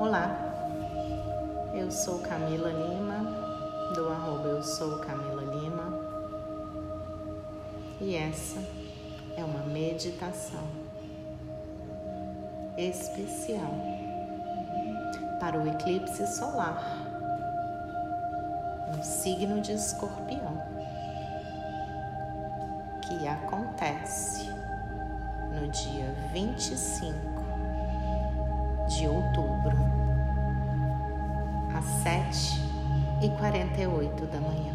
Olá, eu sou Camila Lima, do arroba eu sou Camila Lima, e essa é uma meditação especial para o eclipse solar no signo de Escorpião, que acontece no dia 25 de outubro, às 7 e 48 da manhã.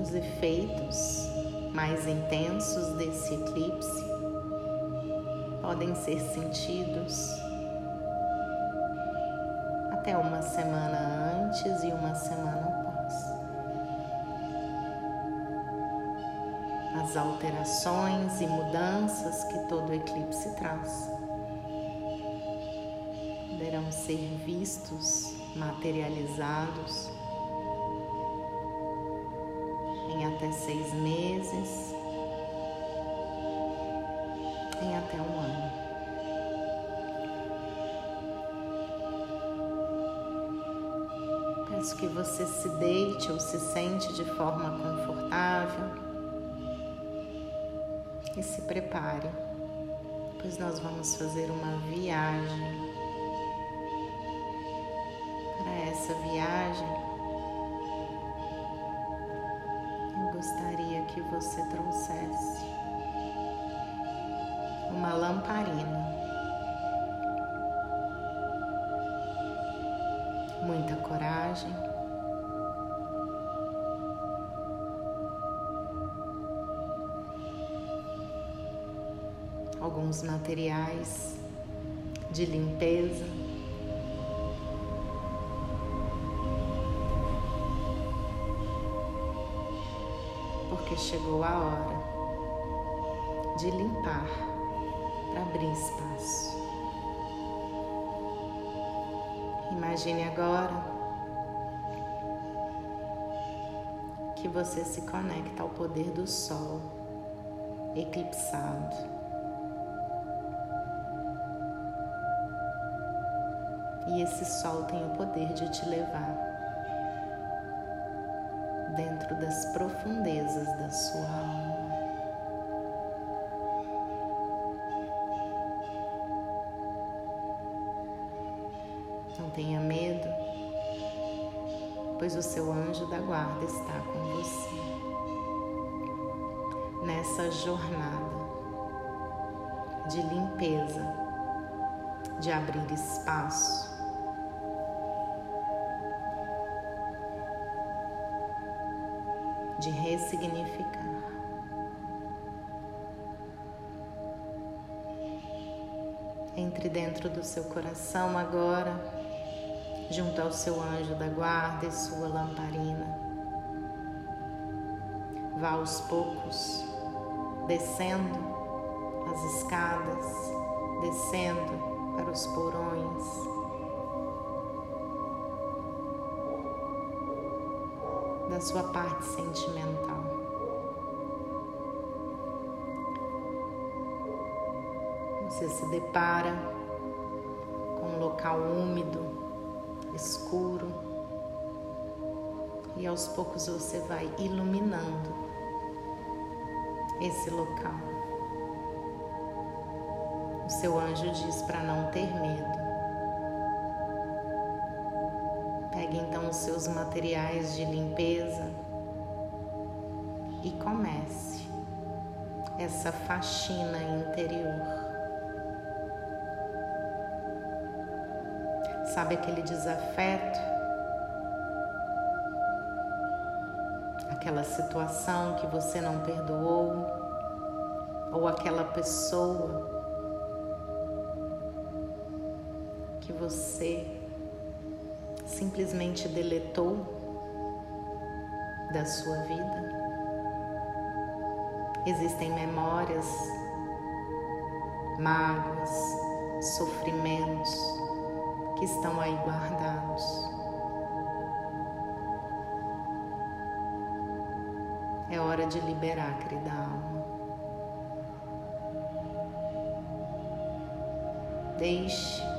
Os efeitos mais intensos desse eclipse podem ser sentidos até uma semana antes e uma semana após. As alterações e mudanças que todo eclipse traz ser vistos, materializados em até seis meses, em até um ano. Peço que você se deite ou se sente de forma confortável e se prepare, pois nós vamos fazer uma viagem essa viagem, eu gostaria que você trouxesse uma lamparina, muita coragem. Alguns materiais de limpeza. Porque chegou a hora de limpar para abrir espaço. Imagine agora que você se conecta ao poder do Sol eclipsado. E esse Sol tem o poder de te levar dentro das profundezas da sua alma. Não tenha medo, pois o seu anjo da guarda está com você nessa jornada de limpeza, de abrir espaço de ressignificar. Entre dentro do seu coração agora, junto ao seu anjo da guarda e sua lamparina. Vá aos poucos, descendo as escadas, descendo para os porões da sua parte sentimental. Você se depara com um local úmido, escuro, e aos poucos você vai iluminando esse local. O seu anjo diz para não ter medo. Seus materiais de limpeza e comece essa faxina interior. Sabe aquele desafeto? Aquela situação que você não perdoou? Ou aquela pessoa que você simplesmente deletou da sua vida. Existem memórias, mágoas, sofrimentos que estão aí guardados. É hora de liberar, querida alma. Deixe.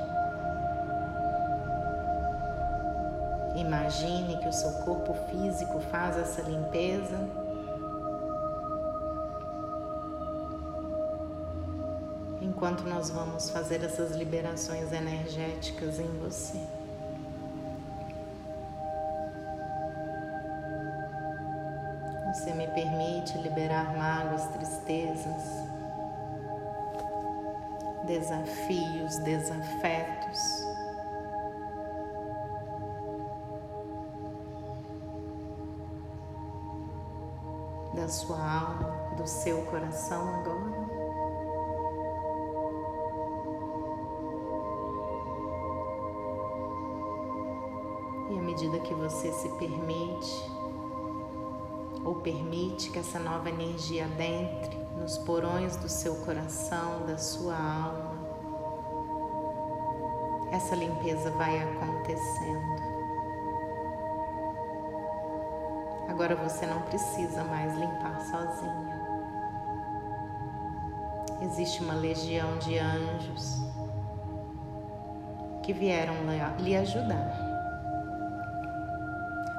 Imagine que o seu corpo físico faz essa limpeza. Enquanto nós vamos fazer essas liberações energéticas em você. Você me permite liberar mágoas, tristezas, desafios, desafetos. Sua alma, do seu coração agora. E à medida que você se permite, ou permite que essa nova energia adentre nos porões do seu coração, da sua alma. Essa limpeza vai acontecendo. Agora você não precisa mais limpar sozinha. Existe uma legião de anjos que vieram lhe ajudar.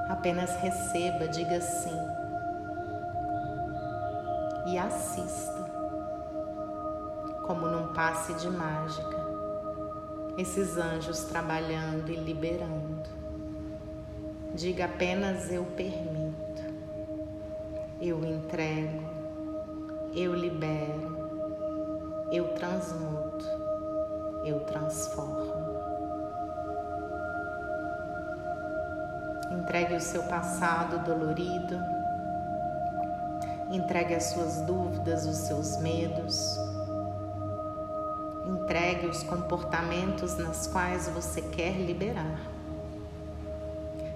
Apenas receba, diga sim e assista, como num passe de mágica, esses anjos trabalhando e liberando. Diga apenas eu permito, entrego, eu libero, eu transmuto, eu transformo. Entregue o seu passado dolorido Entregue as suas dúvidas, os seus medos. Entregue os comportamentos nas quais você quer liberar,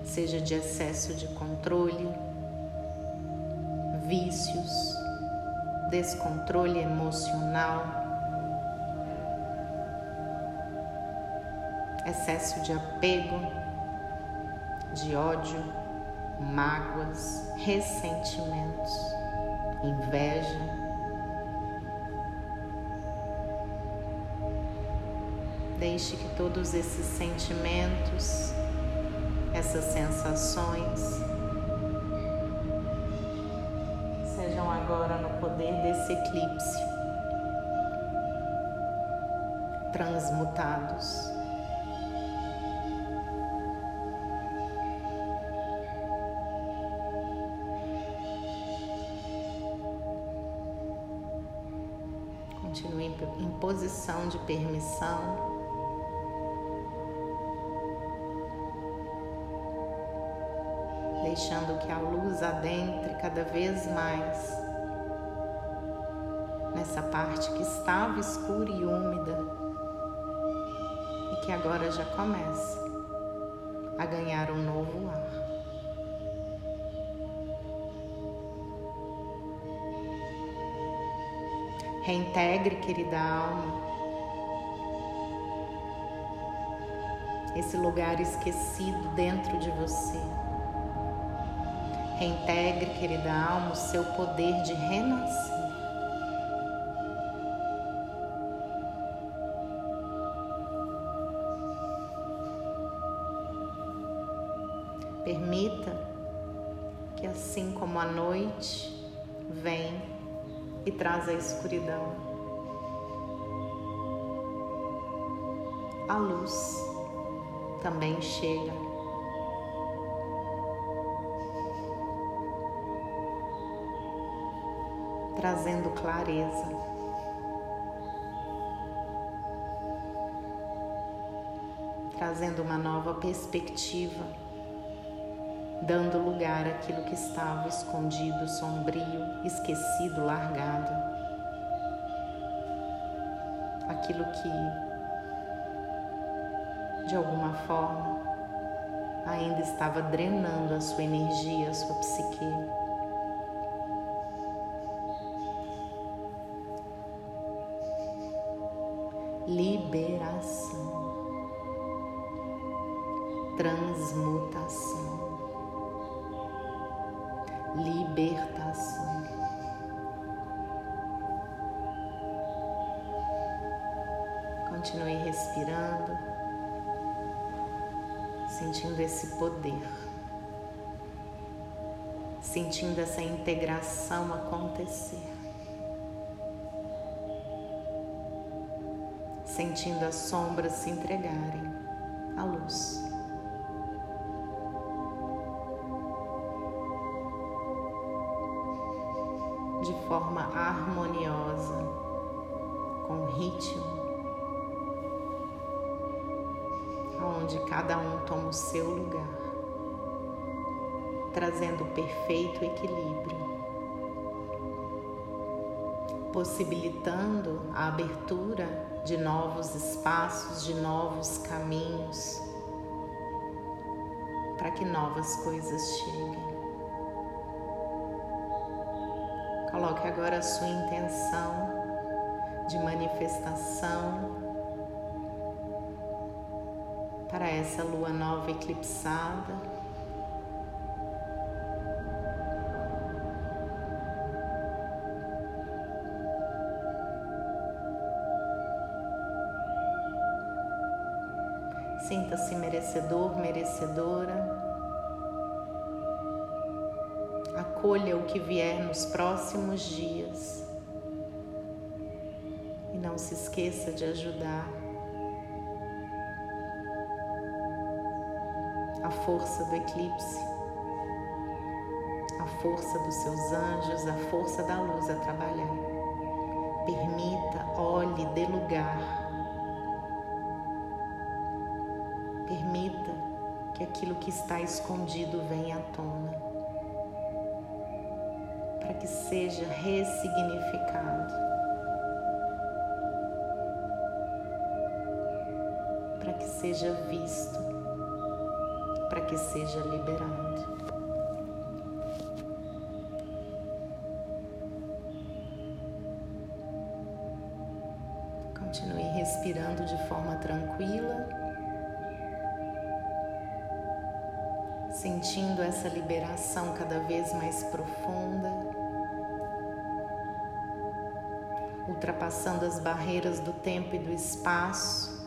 seja de excesso de controle, vícios, descontrole emocional, excesso de apego, de ódio, mágoas, ressentimentos inveja. Deixe que todos esses sentimentos, essas sensações, agora no poder desse eclipse transmutados. Continue em posição de permissão. Deixando que a luz adentre cada vez mais nessa parte que estava escura e úmida e que agora já começa a ganhar um novo ar. Reintegre, querida alma, esse lugar esquecido dentro de você. Reintegre, querida alma, o seu poder de renascer. Permita que, assim como a noite vem e traz a escuridão. A luz também chega. Trazendo clareza. Trazendo uma nova perspectiva dando lugar àquilo que estava escondido, sombrio, esquecido, largado. Aquilo que, de alguma forma, ainda estava drenando a sua energia, a sua psique. Liberação, transmutação libertação. Continue respirando, sentindo esse poder, sentindo essa integração acontecer, sentindo as sombras se entregarem à luz. Forma harmoniosa, com ritmo. onde cada um toma o seu lugar, trazendo o perfeito equilíbrio, possibilitando a abertura de novos espaços, de novos caminhos, para que novas coisas cheguem. Coloque agora a sua intenção de manifestação para essa lua nova eclipsada. Sinta-se merecedor, merecedora. Acolha o que vier nos próximos dias. E não se esqueça de ajudar a força do eclipse, a força dos seus anjos, a força da luz a trabalhar. Permita, olhe, dê lugar. Permita que aquilo que está escondido venha à tona, para que seja ressignificado, para que seja visto. Para que seja liberado. Continue respirando de forma tranquila, sentindo essa liberação cada vez mais profunda, ultrapassando as barreiras do tempo e do espaço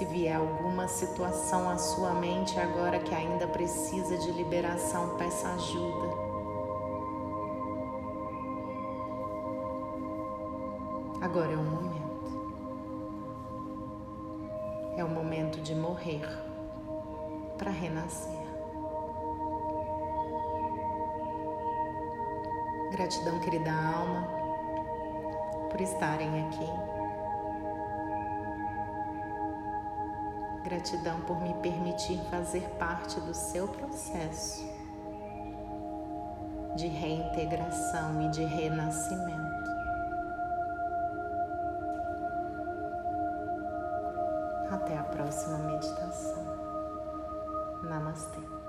Se vier alguma situação à sua mente agora que ainda precisa de liberação, peça ajuda. Agora é o momento. É o momento de morrer para renascer. Gratidão, querida alma, por estarem aqui. Gratidão por me permitir fazer parte do seu processo de reintegração e de renascimento. Até a próxima meditação. Namastê.